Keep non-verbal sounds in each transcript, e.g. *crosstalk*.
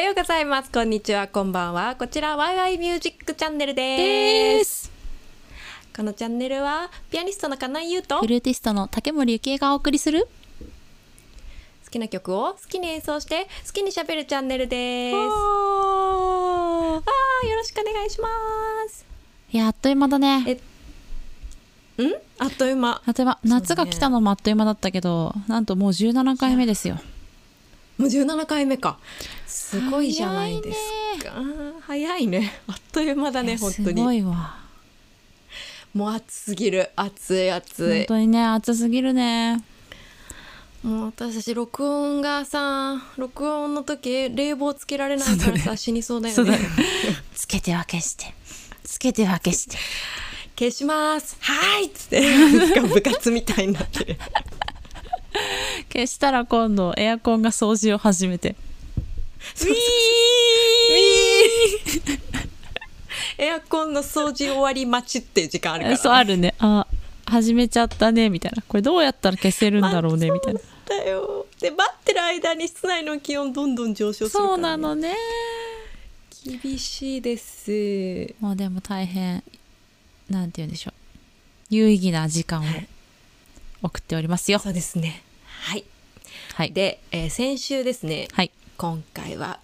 ようございます。こんにちは、こんばんは。こちら、ワイワイミュージックチャンネルです。ですこのチャンネルは、ピアニストの金井優と、フルーティストの竹森幸恵がお送りする好きな曲を好きに演奏して、好きに喋るチャンネルです。ああー、よろしくお願いします。いやあっという間だねえん？あっという間。あっという間夏が来たのもあっという間だったけど、なんともう17回目ですよもう17回目か。すごいじゃないですか。早いね。あっという間だね、本当すごに。いわもう暑すぎる。暑い暑い。本当にね暑すぎるねもう私たち録音がさ録音の時冷房つけられないからさ、死にそうだよねねつけては消してつけては消して消しますはいっつって部活みたいになってる *laughs* 消したら今度エアコンが掃除を始めて。ウィー。エアコンの掃除終わり待ちっていう時間あるから。そうあるね。あ始めちゃったねみたいな。これどうやったら消せるんだろうねみたいな。だよ。で待ってる間に室内の気温どんどん上昇するから、ね、そうなのね。厳しいです。もうでも大変なんて言うんでしょう。有意義な時間を送っておりますよ。そうですねはい。はい。で、えー先週ですねはい。今回は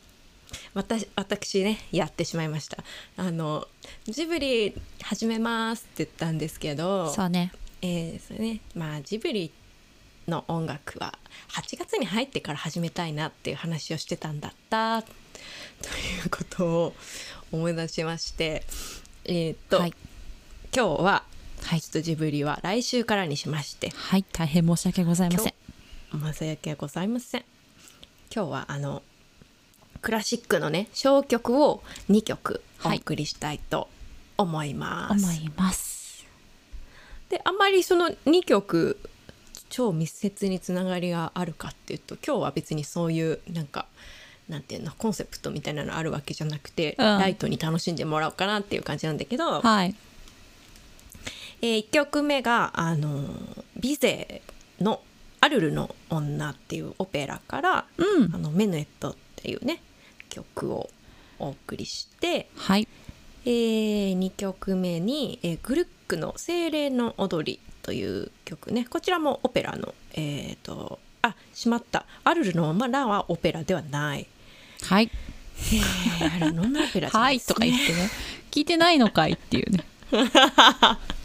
私私ねやってしまいました。あのジブリ始めますって言ったんですけどそうね。えーそれねまあジブリの音楽は8月に入ってから始めたいなっていう話をしてたんだったということを思い出しましてえーっと、はい。今日ははい。ちょっとジブリは来週からにしましてはい。大変申し訳ございません申し訳ございません。今日はあのクラシックのね小曲を2曲おはい。送りしたいと思います、思います。であんまりその2曲超密接につながりがあるかっていうと今日は別にそういうなんかなんていうのコンセプトみたいなのあるわけじゃなくて、うん。ライトに楽しんでもらおうかなっていう感じなんだけど、はい。え1曲目があのビゼの「アルルの女」っていうオペラから「うん。あのメヌエット」っていうね曲をお送りして、はい。え2曲目に、えーグルックの「精霊の踊り」という曲ね。こちらもオペラのえっ、とあしまった「アルルの女」はオペラではない。はい。えー、アルルのオペラじゃなはいいですね。とか言ってね。聞いてないのかいっていうね *laughs*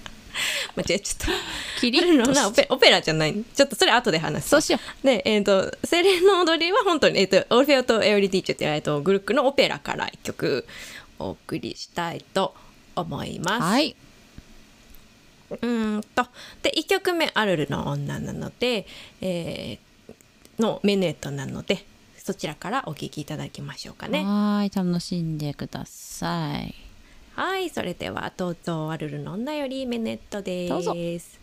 間違えちゃった。キリッとしオペオペラじゃないちょっとそれ後で話すそうしよで、えっ、と、精霊の踊りは本当に、えっ、と、オルフェオとエオリディーチェっていう、えーと、グルックのオペラから一曲お送りしたいと思います。うはい、うーんと。で、1曲目、アルルの女なので、えーのメネットなので、そちらからお聴きいただきましょうかね。はーい楽しんでくださいはい、それでは、とうとうワルルの女よりメネットです。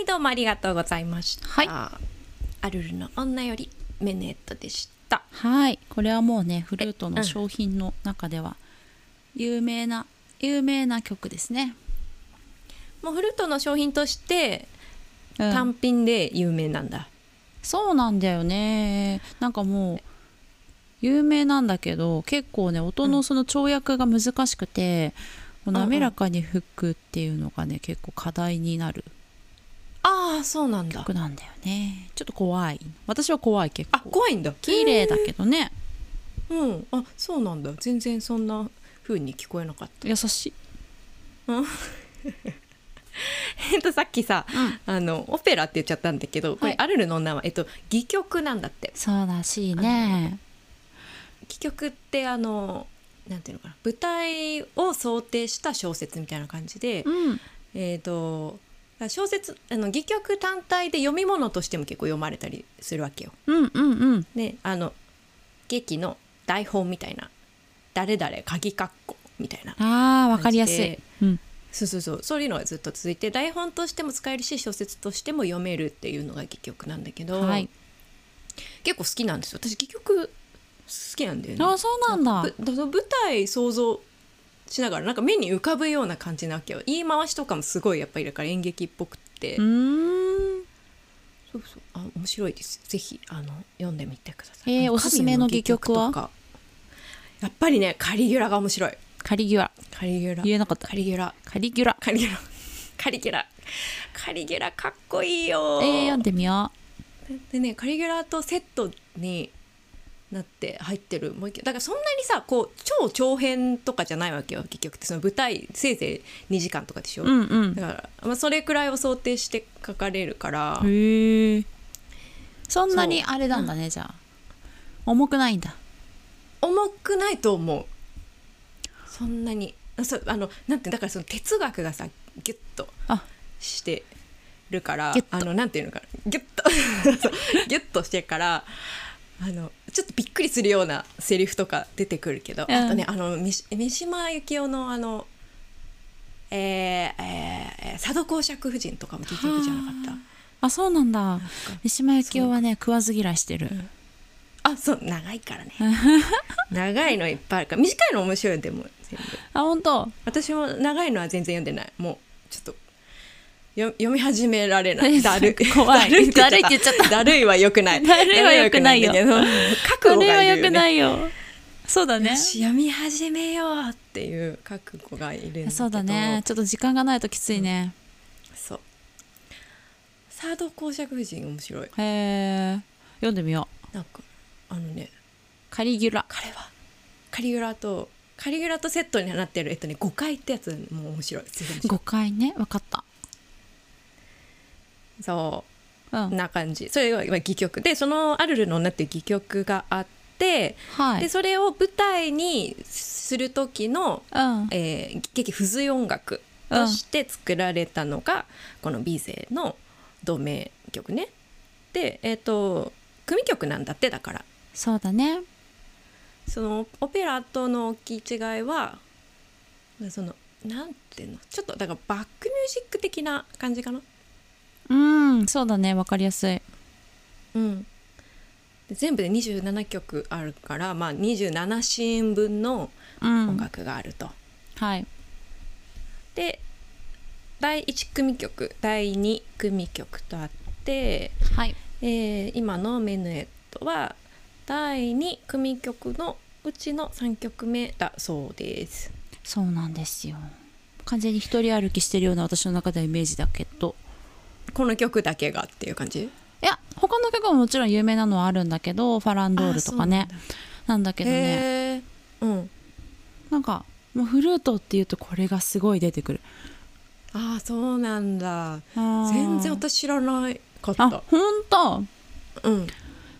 はいどうもありがとうございました。はい。アルルの女よりメネットでした。はい。これはもうねフルートの商品の中では有名な有名な曲ですね、もうフルートの商品としてうん。単品で有名なんだ。そうなんだよね。なんかもう有名なんだけど結構ね音のその跳躍が難しくて、こう滑らかに吹くっていうのがね結構課題になるああそうなんだ曲。なんだよねちょっと怖い私は怖い結あ構怖いんだ。綺麗だけどねうん。あそうなんだ。全然そんな風に聞こえなかった。優しい *laughs* えっとさっきさ、あのオペラって言っちゃったんだけど、こはいれアルルの女はえっと戯曲なんだって。そうらしいね戯曲ってあのなんていうのかな舞台を想定した小説みたいな感じで、うんえっ、と小説あの戯曲単体で読み物としても結構読まれたりするわけよ。うんうんうん。であの劇の台本みたいな誰々鍵括弧みたいなあーわかりやすい。うん、そうそうそう。そういうのがずっと続いて台本としても使えるし小説としても読めるっていうのが戯曲なんだけど、はい。結構好きなんですよ。私戯曲好きなんだよね。あそうなんだ。舞台想像しながらなんか目に浮かぶような感じなわけよ。言い回しとかもすごいやっぱりだから演劇っぽくって、うーん。そうそう。あ面白いです。ぜひあの読んでみてください、えーおすすめの戯曲は？やっぱりねカリギュラが面白い。カリギュラ。カリギュラ。言えなかった。カリギュラ。カリギュラ。カリギュラ。カリギュラ。カリギュラかっこいいよえー、読んでみよでねカリギュラとセットになって入ってる。もうだからそんなにさこう超長編とかじゃないわけよ結局ってその舞台せいぜい2時間とかでしょ、ううんうん。だから、まあ、それくらいを想定して書かれるから。へえそんなにあれなんだねじゃあ。重くないんだ。重くないと思う。そんなに。あそうあのなんてだからその哲学がさギュッとあ。してるからあのなんていうのかなギュッと。*laughs* ギュッとしてるからあのちょっとびっくりするようなセリフとか出てくるけど、うん。あとねあの三三島由紀夫のあのえーえー佐渡公爵夫人とかも戯曲じゃなかった。あそうなんだ。三島由紀夫はね食わず嫌いしてる、あそう長いからね。*laughs* 長いのいっぱいあるから。短いの面白いよでも全部。あ本当。私も長いのは全然読んでない。もうちょっとよ読み始められない。*laughs* だるい怖い。だるいって言っちゃった。だるいはよくない。だるいは良くないよ。くないんだけど覚悟これは良くがいるよねないよ。そうだね。読み始めようっていう覚悟がいるそうだね。ちょっと時間がないときついね、そう。サード公爵夫人面白い。へえ読んでみよう。なんかあのね。カリギュラ。彼は。カリギュラとカリギュラとセットになってるえっとね誤解ってやつも面白い。すごい面白い。5回ね。分かったそう。うん。な感じ。それは戯曲。でその「アルルの女」っていう戯曲があって、はい。でそれを舞台にする時の、うん。えー劇付随音楽として作られたのが、この「美勢」の同名曲ね。でえっ、と組曲なんだってだから。そうだね。そのオペラとの大きい違いはそのなんていうの？ちょっとだからバックミュージック的な感じかな。うんそうだね分かりやすい。うん、で全部で27曲あるから、まあ、27シーン分のうん。音楽があると。はい。で第1組曲第2組曲とあって、はい。えー今の「メヌエット」は第2組曲のうちの3曲目だそうです。そうなんですよ。完全に一人歩きしてるような私の中ではイメージだけどこの曲だけがっていう感じ？いや他の曲ももちろん有名なのはあるんだけどファランドールとかね。なんだ。けどね。うん。なんかもうフルートっていうとこれがすごい出てくる。ああそうなんだ。全然私知らないかっあた本当うん。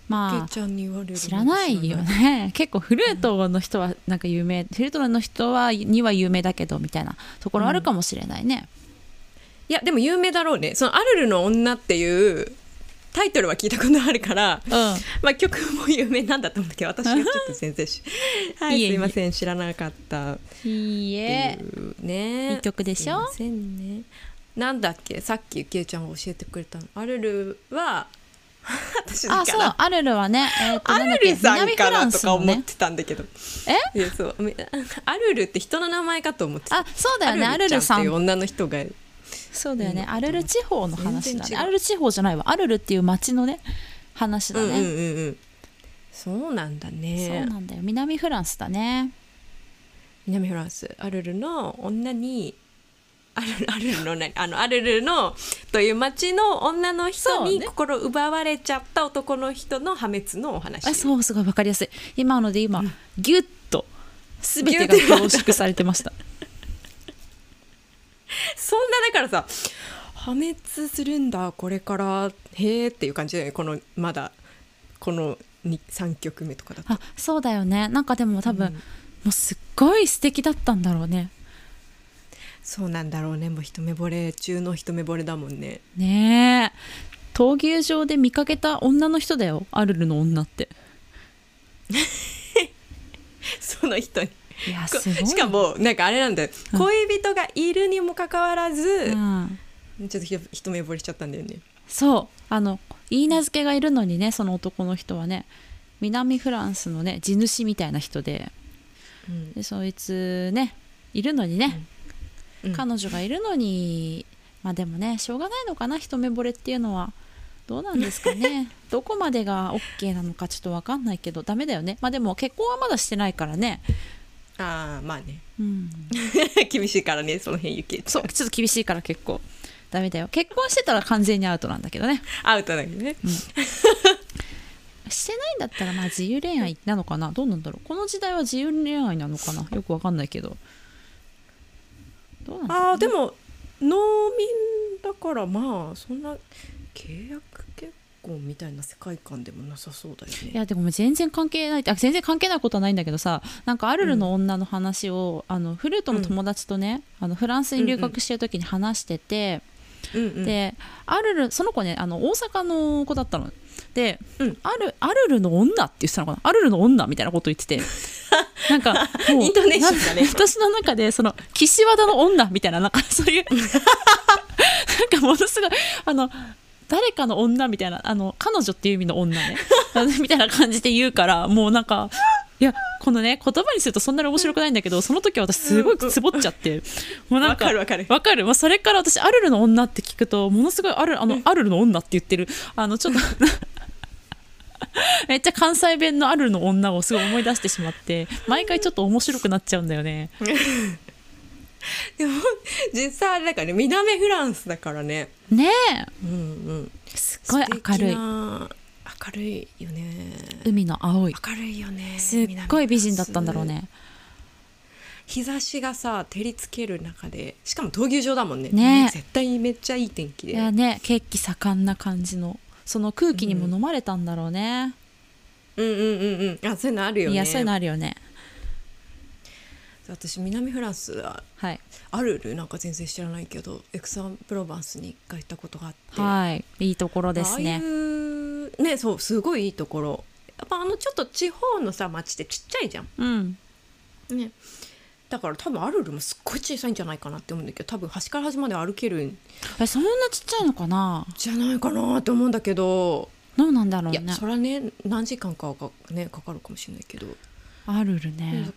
まあ知らないよね。結構フルートの人はなんか有名、フルートの人はには有名だけどみたいなところあるかもしれないね、いやでも有名だろうね。その「アルルの女」っていうタイトルは聞いたことあるから、うん。まあ曲も有名なんだと思うんだけど私はちょっと全然し *laughs* はいいえいえ。すいません知らなかった。いいえ。ね。いい曲でしょ？すいませんね。なんだっけ？さっきゆきえちゃんが教えてくれたの。アルルは *laughs* 私だあそう。アルルはねえっ、とアルルさんかなランスのとか思っねてたんだけど。え？いやそう。みアルルって人の名前かと思ってた。あそうだよね。アルルさんっていう女の人がそうだよね。うんアルル地方の話だね。アルル地方じゃないわ。アルルっていう町のね話だね、うんうんうんうん。そうなんだそうねなんだよ。南フランスだね。南フランス。アルルの女にアルルアルルの何あのアルルのという町の女の人そうね。に心奪われちゃった男の人の破滅のお話。あそうすごいわかりやすい。今ので今、ギュッと全てが凝縮されてましたそんなだからさ破滅するんだこれから。へえっていう感じだよね。このまだこの3曲目とかだと。あそうだよね。なんかでも多分、うん。もうすっごい素敵だったんだろうね。そうなんだろうね。もう一目惚れ中の一目惚れだもんね。ねえ。闘牛場で見かけた女の人だよ。アルルの女って。*laughs* その人にしかもなんかあれなんだよ。うん。恋人がいるにもかかわらず、うん。ちょっとひ一目惚れしちゃったんだよね。そう。あの言い名付けがいるのにねその男の人はね南フランスのね地主みたいな人でうん。でそいつねいるのにね、うん。彼女がいるのにまあでもねしょうがないのかな一目惚れっていうのは。どうなんですかね。*laughs* どこまでが OK なのかちょっと分かんないけどダメだよね。まあでも結婚はまだしてないからねああまあね。うん。*laughs* 厳しいからねその辺ゆきそうちょっと厳しいから結構。ダメだよ。結婚してたら完全にアウトなんだけどね。アウトだけどね。*laughs* してないんだったらまあ自由恋愛なのかな？どうなんだろう。この時代は自由恋愛なのかな？よくわかんないけど。どうなんだろうああでも農民だからまあそんな契約結婚みたいな世界観でもなさそうだよね。いやでも全然関係ないあ全然関係ないことはないんだけどさなんかアルルの女の話を、あのフルートの友達とね、あのフランスに留学してる時に話してて、うんうんでアルルその子ねあの大阪の子だったの。で、うん。アルアルルの女って言ってたのかな？アルルの女みたいなこと言ってて。*laughs* なんかもうイントネーションがね。な私の中でその岸和田の女みたいななんかそういう。*laughs* なんかものすごいあの誰かの女みたいなあの彼女っていう意味の女ね。*laughs* みたいな感じで言うからもうなんかいやこのね言葉にするとそんなに面白くないんだけどその時は私すごいつぼっちゃって。もうなんかわかるわかる。わかる。もうそれから私アルルの女って聞くとものすごいアルあのアルルの女って言ってる。あのちょっと *laughs* めっちゃ関西弁のアルルの女をすごい思い出してしまって毎回ちょっと面白くなっちゃうんだよね *laughs* *laughs* でも実際あれだからね南フランスだからね。ねうんうん。えすっごい明るい。い明るいよね。海の青い。明るいよねすっごい美人だったんだろうね。日差しがさ照りつける中でしかも闘牛場だもんね。ね絶対めっちゃいい天気で。いやね血気盛んな感じの。その空気にも飲まれたんだろうね、うんうんうんうん。あそういうのあるよね。いやそういうのあるよね私南フランスははい。あるるなんか全然知らないけどエクサンプロバンスに一回行ったことがあって。はい。いいところですああいねうねそうすごいいいところ。やっぱあのちょっと地方のさ町ってちっちゃいじゃん。うん。ね。だから多分アルルもすっごい小さいんじゃないかなって思うんだけど多分端から端まで歩けるんえそんなちっちゃいのかな？じゃないかなって思うんだけど、どうなんだろういやねそれはね何時間かはか,、ね、かかるかもしれないけど、あるるね。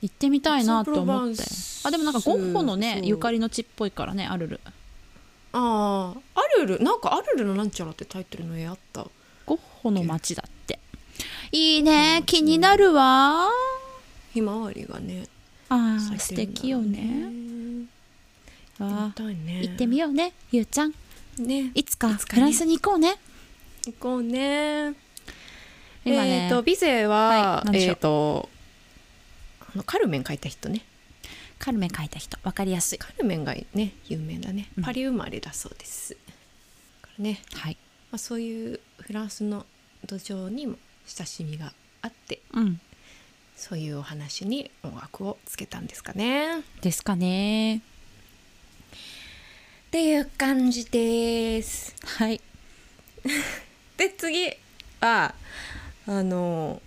行ってみたいなと思って。あでもなんかゴッホのねゆかりの地っぽいからねあるる。ああアルルなんかアルルのなんちゃらってタイトルの絵あった。ゴッホの街だって。いいね気になるわ。ひまわりがねあー咲いてるんだ素敵よね。行っね。ー行ってみようねゆうちゃん。ね。いつかフランスに行こうね。行こうね今ね。えっ、とビゼは、はいえっ、とあのカルメン描いた人ね。カルメン書いた人。わかりやすい。カルメンがね有名だね。うん。パリ生まれだそうです、だからね、はい。まあ、そういうフランスの土壌にも親しみがあってうん。そういうお話に音楽をつけたんですかね。ですかね。っていう感じです。はい。*laughs* で次はあの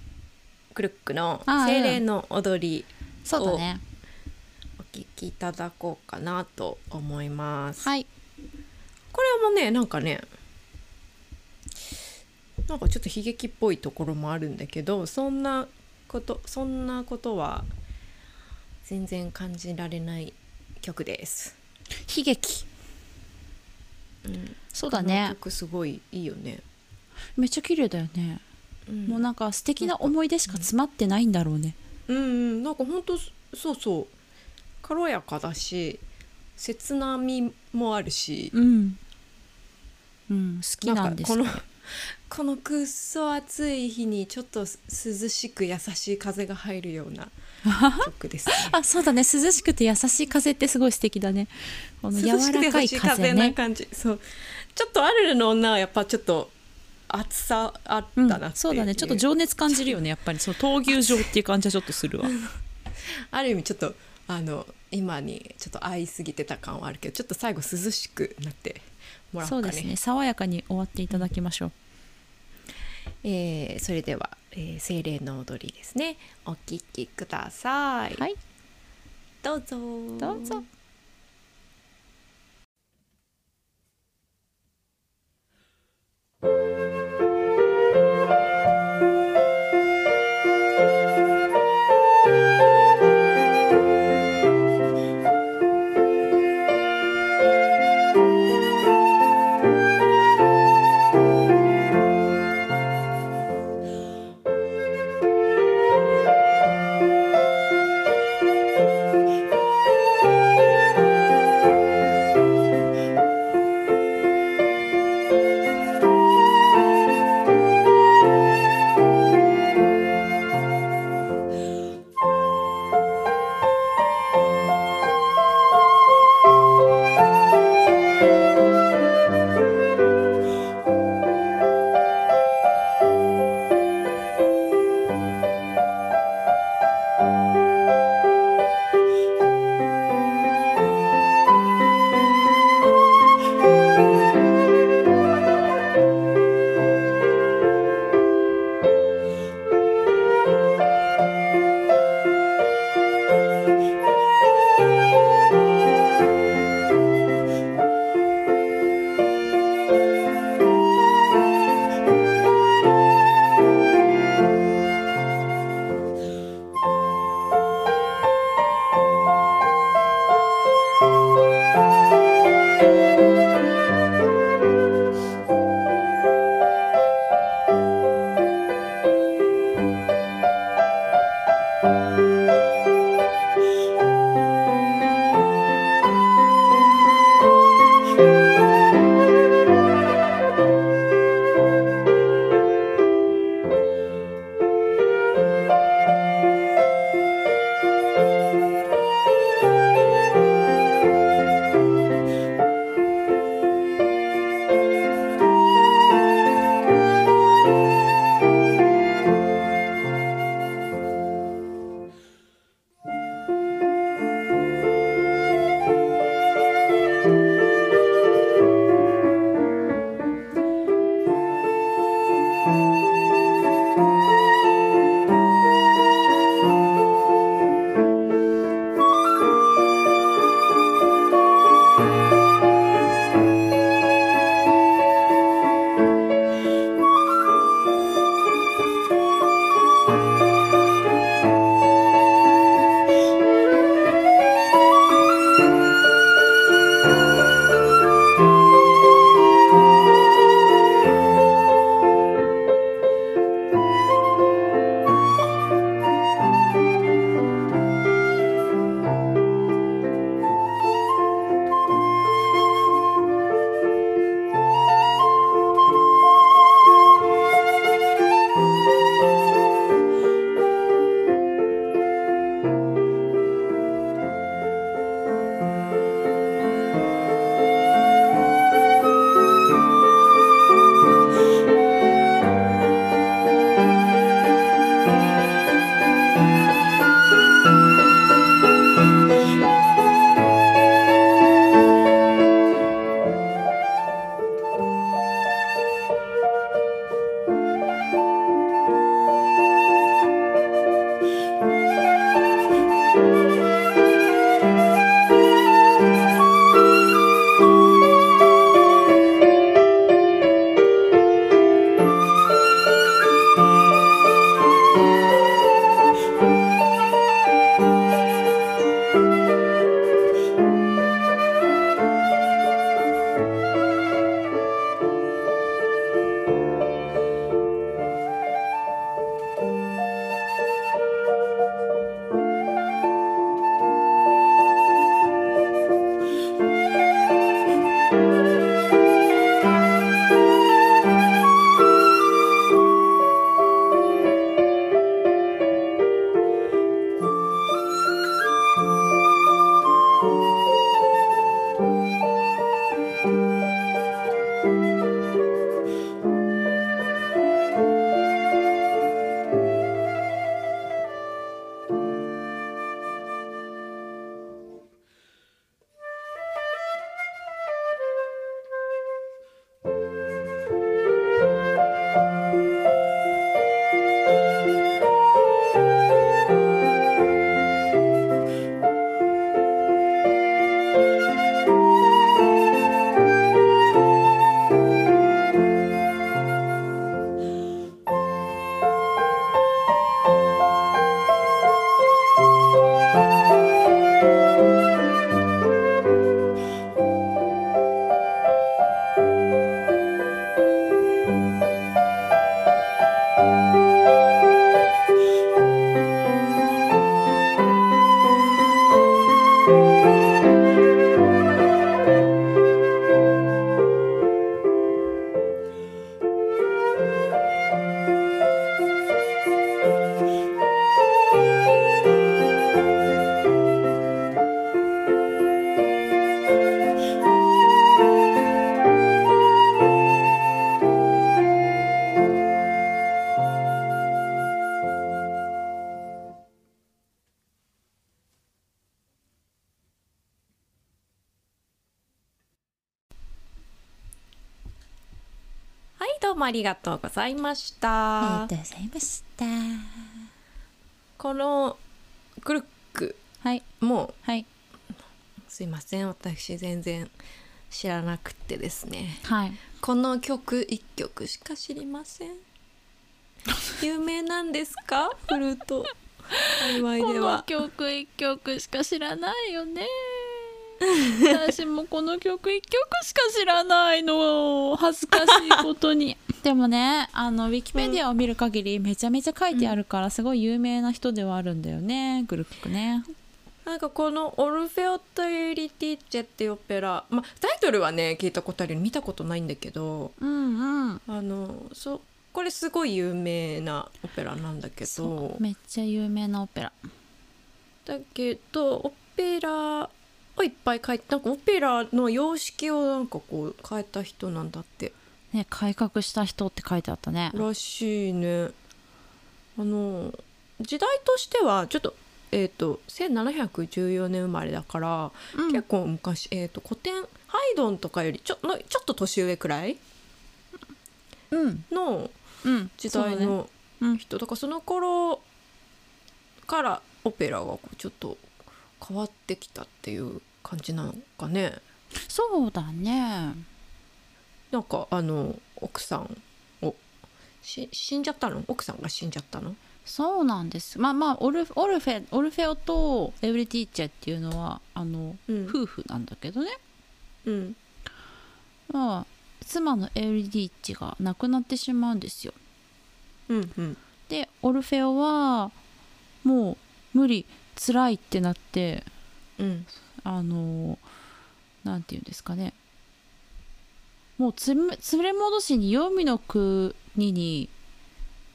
クルックのあ精霊の踊りそうだね。お聴きいただこうかなと思います。はい。これもねなんかねなんかちょっと悲劇っぽいところもあるんだけどそんなことそんなことは全然感じられない曲です。悲劇。うん、そうだね。曲すごいいいよね。めっちゃ綺麗だよね、うん、もうなんか素敵な思い出しか詰まってないんだろうね。うんうん。なんか本当そうそう。軽やかだし切なみもあるし、うん。うん。好きなんですか？この *laughs* このくっそ暑い日にちょっと涼しく優しい風が入るような *laughs* 曲ですね。あそうだね。涼しくて優しい風ってすごい素敵だね。この柔らかい風風ねな感じ。そう。ちょっとアルルの女はやっぱちょっと暑さあったうんなっていう、そうだね。ちょっと情熱感じるよねやっぱり。その闘牛場っていう感じはちょっとするわ。*laughs* ある意味ちょっとあの今にちょっと合いすぎてた感はあるけどちょっと最後涼しくなってもらおうかね。そうですね。爽やかに終わっていただきましょう。えーそれでは、えー精霊の踊りですね。お聴きください、はい。どうぞどうぞ「はいどうもありがとうございましあたりがとうございました。このクルックはい。もはい。すいません私全然知らなくてですね。はい。この曲一曲しか知りません。*laughs* 有名なんですか？フルート。この曲一曲しか知らないよね私もこの曲一曲しか知らないの。恥ずかしいことに。*laughs* でもねあのウィキペディアを見る限りめちゃめちゃ書いてあるからすごい有名な人ではあるんだよねグルックね。なんかこの「オルフェオとユリティッチェ」っていうオペラ、まあ、タイトルはね聞いたことあるよ見たことないんだけど。うんうん。あのそこれすごい有名なオペラなんだけそどうめっちゃ有名なオペラ。だけどオペラをいっぱい書いてなんかオペラの様式をなんかこう変えた人なんだって。ね改革した人って書いてあったね。らしいね。あの時代としてはちょっとえっ、と1714年生まれだから、うん。結構昔、えー、と古典ハイドンとかよりちょのちょっと年上くらいうん。のうん。時代そうだね。のうん。人だからその頃からオペラがこうちょっと変わってきたっていう感じなのかね。そうだね。なんかあの奥さんをし死んじゃったの？奥さんが死んじゃったの？そうなんです。まあまあオルフオルフェオルフェオとエブリティーチェっていうのはあの、うん。夫婦なんだけどね。うん。まあ妻のエブリティーチェが亡くなってしまうんですよ。うんうん。でオルフェオはもう無理辛いってなってうんあのなんていうんですかね。もう連れ戻しに黄泉の国に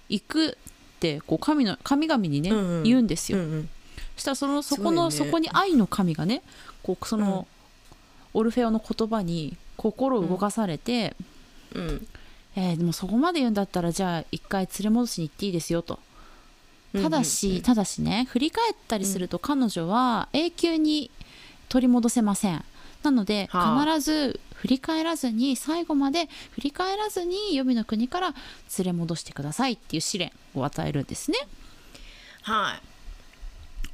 行くってこう神の神々にね、うんうん。言うんですよ、うんうん。そしたらそのそこの、ね。そこに愛の神がねこうその、オルフェオの言葉に心を動かされて、うん。えーでもそこまで言うんだったらじゃあ一回連れ戻しに行っていいですよと。ただし、うんうん。ただしね振り返ったりすると彼女は永久に取り戻せません。なので、はあ。必ず振り返らずに最後まで振り返らずに黄泉の国から連れ戻してくださいっていう試練を与えるんですね。はい。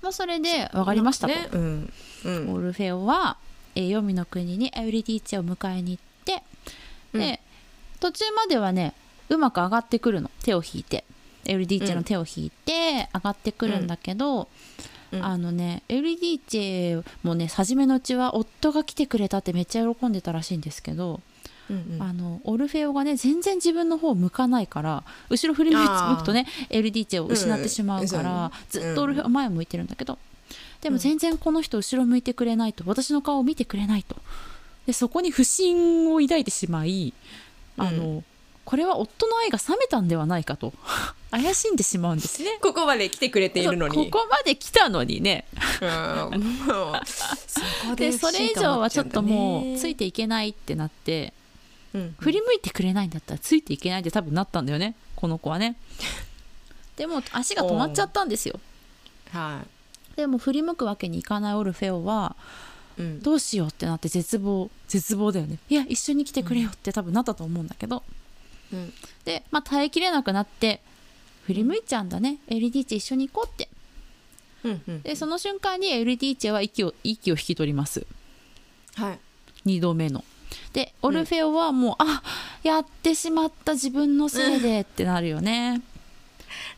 まあ、それで分かりましたと、ね。うんうん。オルフェオは、えー黄泉の国にエウリディーチェを迎えに行って、で途中まではねうまく上がってくるの手を引いて。エウリディーチェの手を引いて上がってくるんだけど、うん。あのねエウリディーチェもね初めのうちは夫が来てくれたってめっちゃ喜んでたらしいんですけど、うんうん。あのオルフェオがね全然自分の方を向かないから後ろ振り向くとねエウリディーチェを失ってしまうから、うんずっとオルフェオは前を向いてるんだけどでも全然この人後ろ向いてくれないと私の顔を見てくれないと。でそこに不信を抱いてしまいあの、うこれは夫の愛が冷めたんではないかと怪しんでしまうんですね。ここまで来てくれているのに。ここまで来たのにね。うん。もうそこでそれ以上はちょっともうついて、ていけないってなってうん。振り向いてくれないんだったらついていけないって多分なったんだよね。この子はね。でも足が止まっちゃったんですよ。はでも振り向くわけにいかないオルフェオはいうん。どうしようってなって絶望絶望だよね。いや一緒に来てくれよって多分なったと思うんだけど、うん。で、まあ、耐えきれなくなって振り向いちゃうんだね、エリディーチェ一緒に行こうって。うんうん。でその瞬間にエリディーチェは息を息を引き取ります。はい。2度目の。でオルフェオはもう、あやってしまった自分のせいでってなるよね、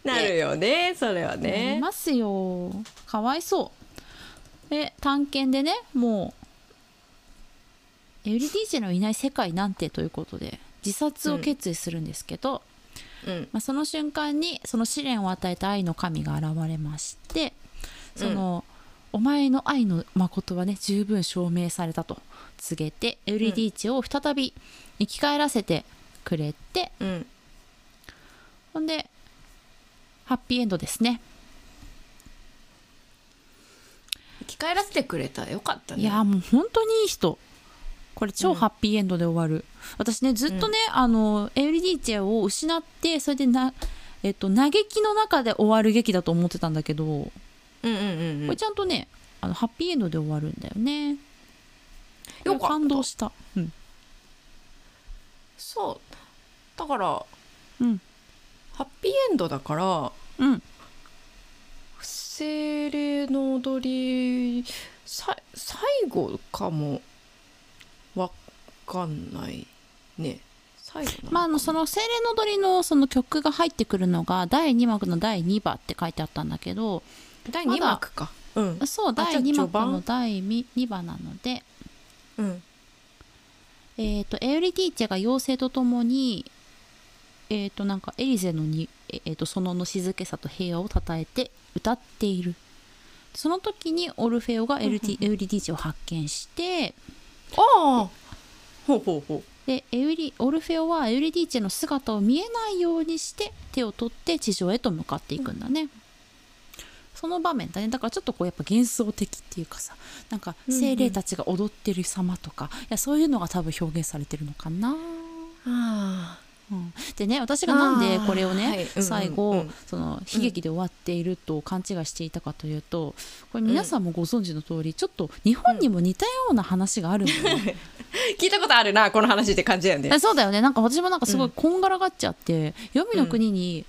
なるよねそれはなりねますよ。かわいそう。で探検でねもうエウリディーチェのいない世界なんてということで自殺を決意するんですけど、うん。まあ、その瞬間にその試練を与えた愛の神が現れましてその、お前の愛の誠はね十分証明されたと告げてエウリディーチェを再び生き返らせてくれて、うん。ほんでハッピーエンドですね。生き返らせてくれたらよかったね。いやもう本当にいい人これ超ハッピーエンドで終わる、私ねずっとね、あのエウリディーチェを失ってそれでな、えっと、嘆きの中で終わる劇だと思ってたんだけど、こうんうんうんうん。れちゃんとねあのハッピーエンドで終わるんだよね。よかった。感動した。うん。そう。だからうん。ハッピーエンドだからうん。精霊の踊りさ最後かもわかんないね。まあ、あのその精霊の踊りのその曲が入ってくるのが第2幕の第2話って書いてあったんだけど第2まだ幕か。うん。そう第じゃあ2幕の第2話なので、うん。えー、とエウリティーチェが妖精とともに、えー、となんかエリゼのに、えー、と園の静けさと平和をたたえて歌っている。その時にオルフェオがエルティエウリティーチェを発見してああほうほうほでエウリオルフェオはエウリディーチェの姿を見えないようにして手を取って地上へと向かっていくんだね、その場面だねだからちょっとこうやっぱ幻想的っていうかさなんかうんうん。精霊たちが踊ってる様とか、いやそういうのが多分表現されてるのかな、うあうん、でね私がなんでこれをね、はいうんうん最後、うんその悲劇で終わっていると勘違いしていたかというとこれ皆さんもご存知の通り、ちょっと日本にも似たような話があるんだよね、*laughs* 聞いたことあるなこの話って感じだよね。えそうだよね。なんか私もなんかすごいこんがらがっちゃって、黄泉の国に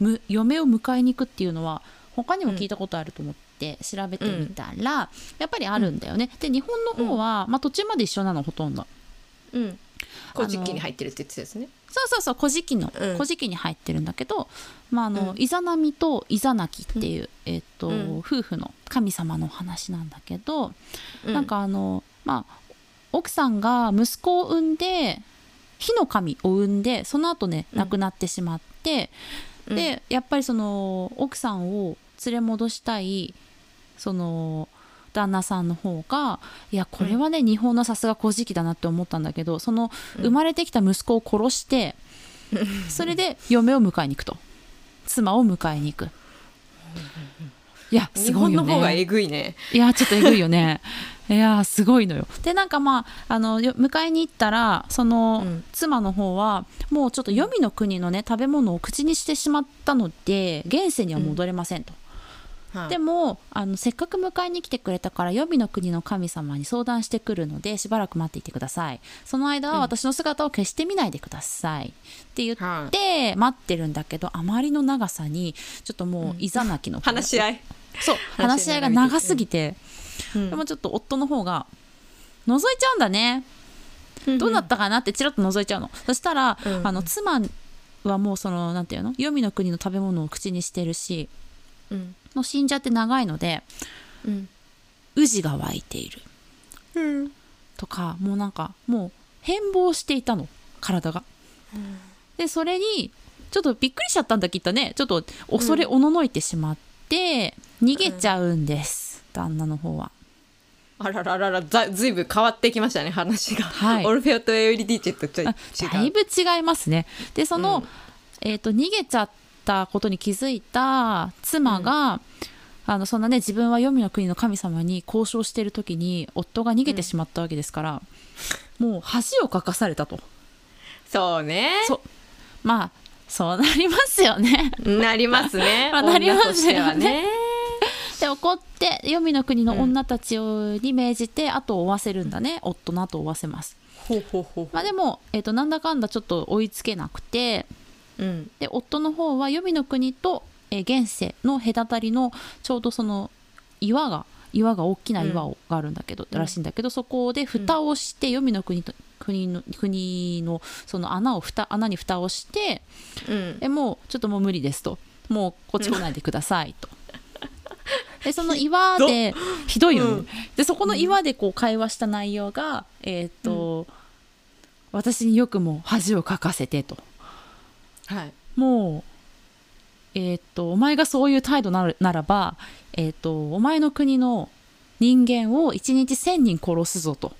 む嫁を迎えに行くっていうのは他にも聞いたことあると思って調べてみたら、やっぱりあるんだよね。で日本の方は、まあ、途中まで一緒なのほとんど。うん。古事記に入ってるって言ってたやつねそうそうそう「古事記」の「うん。古事記」に入ってるんだけど、まああのうん。イザナミとイザナキっていう、えっとうん。夫婦の神様のお話なんだけど、うなんかあのまあ奥さんが息子を産んで火の神を産んでその後ねうん。亡くなってしまって、うん。でやっぱりその奥さんを連れ戻したいその旦那さんの方がいやこれはね、日本のさすが古事記だなって思ったんだけどそのうん。生まれてきた息子を殺して、*laughs* それで嫁を迎えに行くと。妻を迎えに行く。いやす日ごいよね。本の方がえぐいね。いやちょっとえぐいよね。いやーすごいのよ。でなんかまああのよ迎えに行ったらその、うん。妻の方はもうちょっと黄泉の国のね食べ物を口にしてしまったので現世には戻れませんと、はい。でもあのせっかく迎えに来てくれたから黄泉の国の神様に相談してくるのでしばらく待っていてください。その間は私の姿を消してみないでくださいって言っはい。て待ってるんだけどあまりの長さにちょっともういざなきの、話し合い。そう *laughs* 話し合いが長すぎて、うん。でもちょっと夫の方が覗いちゃうんだね。どうなったかなってチラッと覗いちゃうの、そしたら、うん。あの妻はもうそのなんていうの？黄泉の国の食べ物を口にしてるしうんもう死んじゃって長いのでうん。宇治が湧いている。うんとかもうなんかもう変貌していたの。体が。でそれにちょっとびっくりしちゃったんだきっとね。ちょっと恐れおののいてしまって逃げちゃうんです、旦那の方は。あららららざずいぶん変わってきましたね話が、はい。オルフェオとエウリディーチェとちょいあだ違いうぶ違いますね。でその、うん。えー、と逃げちゃったことに気づいた妻が、あのそんなね自分は黄泉の国の神様に交渉してる時に夫が逃げてしまったわけですから、もう恥をかかされたと。そうね。まあそうなりますよね。なりますね。*laughs* まあなりますよね。で怒って黄泉の国の女たちをに命じて後を追わせるんだね、夫の後を追わせます。ほうほうほうほまあ、でも、えー、となんだかんだちょっと追いつけなくてううん。で夫の方は黄泉の国と、えー現世の隔たりのちょうどその岩が岩が大きな岩をがあるんだけど、うん。らしいんだけどそこで蓋をして、黄泉の国と国の国のその穴を蓋穴に蓋をしてうん。えもうちょっともう無理ですと。もうこっち来ないでくださいと。*laughs* でその岩でひどいよね、うん。でそこの岩でこう会話した内容が、えっ、と、私によくも恥をかかせてとはい。もうえっ、とお前がそういう態度ならならばえっ、とお前の国の人間を1日1000人殺すぞと。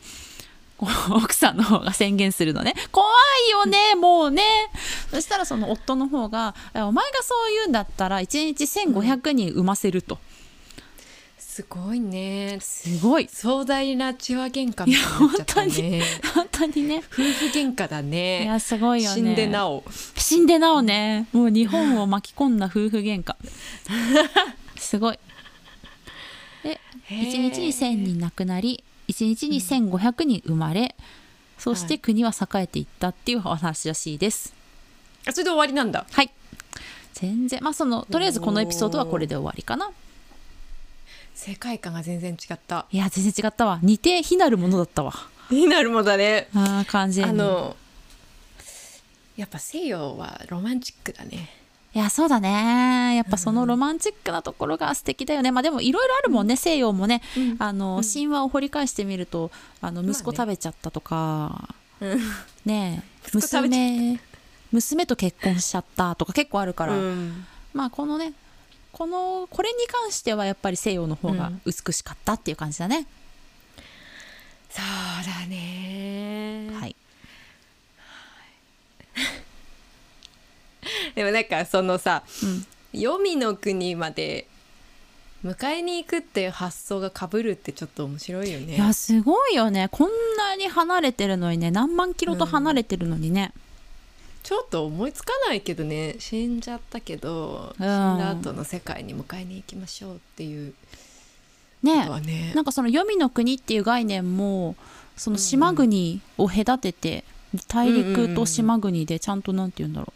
奥さんの方が宣言するのね。怖いよねもうね。そしたらその夫の方が「お前がそう言うんだったら1日1500人産ませる」と、すごいね。すごい。壮大な血話喧嘩みたいになっちゃったね。本当にね。夫婦喧嘩だいねやすごいよね。死んでなお死んでなおね。もう日本を巻き込んだ夫婦喧嘩。*laughs* すごい。で1日に1000人亡くなり1日に1500人生まれ、そして国は栄えていったっていうお話らしいです。あそれで終わりなんだ。はい。全然まあそのとりあえずこのエピソードはこれで終わりかな。世界観が全然違った。いや全然違ったわ。似て非なるものだったわ。*laughs* になるもんだね。あー完全に。あのやっぱ西洋はロマンチックだね。いやそうだね。やっぱそのロマンチックなところが素敵だよね、まあでもいろいろあるもんね、西洋もね、うん。あの神話を掘り返してみるとあの息子まあね。食べちゃったとか、うん。ねえ息子食べちゃ娘娘と結婚しちゃったとか結構あるから、うん。まあこのねこのこれに関してはやっぱり西洋の方が美しかったっていう感じだね、そうだね。はい *laughs* でもなんかそのさうん。黄泉の国まで迎えに行くっていう発想がかぶるってちょっと面白いよね。いやすごいよね。こんなに離れてるのにね何万キロと離れてるのにね、ちょっと思いつかないけどね。死んじゃったけど、うん。死んだ後の世界に迎えに行きましょうっていうね。ね。なんかその黄泉の国っていう概念もその島国を隔てて大陸と島国でちゃんとなんて言うんだろ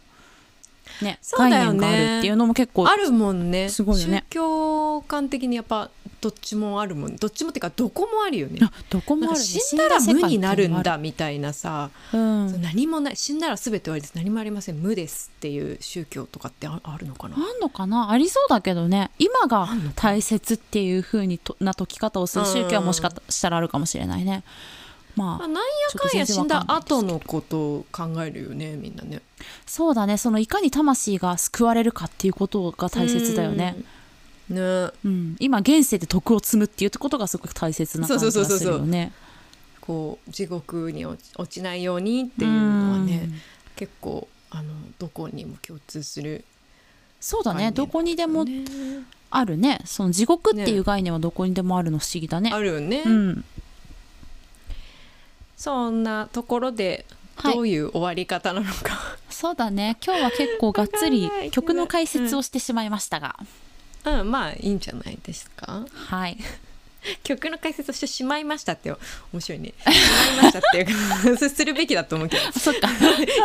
う。ねそうだよね。概念があるっていうのも結構あるもんね。すごいよね。宗教観的にやっぱどっちもあるもん。どっちもっていうかどこもあるよね。あどこもあるね。死んだら無になるん死だみたいなさ、うん。何もない死んだら全て終わりです。何もありません。無ですっていう宗教とかってああるのかな？あんのかな？ありそうだけどね。今が大切っていう風にとな解き方をする宗教はもしかしたらあるかもしれないねまあまあ、なんやかんや死んだ後のことを考えるよねみんなね。そうだね。そのいかに魂が救われるかっていうことが大切だよね。うん。ね。うん、今現世で徳を積むっていうことがすごく大切な感じがするよね。こう地獄に落ちないようにっていうのはねうん。結構あのどこにも共通するそうだね。どこにでもねあるね。その地獄っていう概念はどこにでもあるの不思議だね。あるよね、うん、そんなところではい。どういう終わり方なのか、そうだね。今日は結構がっつり *laughs* 曲の解説をしてしまいましたが、うん、まあいいんじゃないですか。はい。*laughs* 曲の解説をしてしまいましたって面白いね。しまいましたっていうかそれ *laughs* するべきだと思うけど。そっか。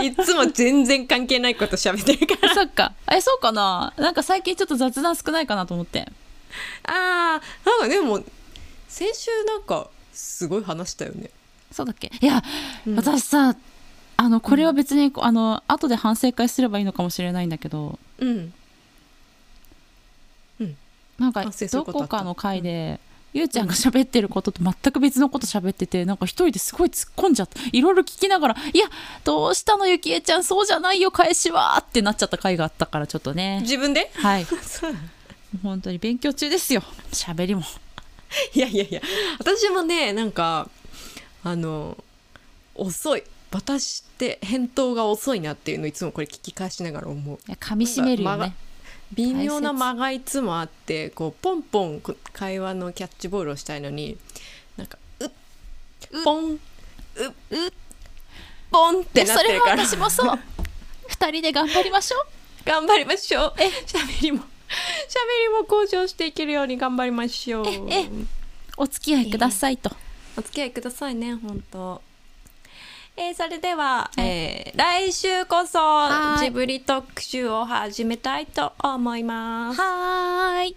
いつも全然関係ないこと喋ってるから。そっか。えそうかな。なんか最近ちょっと雑談少ないかなと思って。あーなんかでも先週なんかすごい話したよねそうだっけ？いや、うん。私さあのこれは別に、あの後で反省会すればいいのかもしれないんだけど。うん。なんか反省するどこかの回で、ゆうちゃんが喋ってることと全く別のこと喋っててなんか一人ですごい突っ込んじゃっていろいろ聞きながら「いやどうしたの？ゆきえちゃんそうじゃないよ返しは」ってなっちゃった回があったからちょっとね。自分で？はい。*laughs* 本当に勉強中ですよ。喋りも。いやいやいや。私もねなんかあの遅い。私って返答が遅いなっていうのをいつもこれ聞き返しながら思う。噛みしめるよね。微妙な間がいつもあってこうポンポンこ会話のキャッチボールをしたいのになんかうっポンううポンってなってるから。私もそう。二人で頑張りましょう。*laughs* 頑張りましょう。え。喋りも喋りも向上していけるように頑張りましょう。ええ。お付き合いくださいとお付き合いくださいね本当。えーそれでは、えー来週こそジブリ特集を始めたいと思います。はーい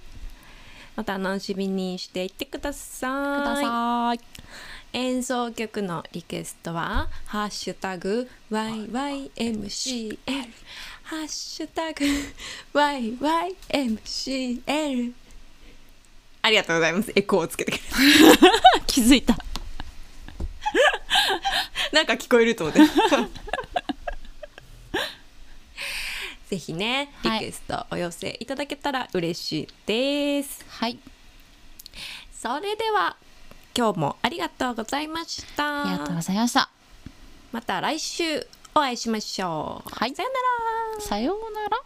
お楽しみにしていてください。ください。演奏曲のリクエストは「ハッシュタグ #YYMCL」ハッシュタグ YYMCL ありがとうございます。エコーをつけてくれて。*laughs* 気づいた。*laughs* なんか聞こえると思って。*laughs* ぜひねリはい。クエストお寄せいただけたら嬉しいです、はい。それでは今日もありがとうございました。ありがとうございました。また来週お会いしましょう。はい。さよなら。さようなら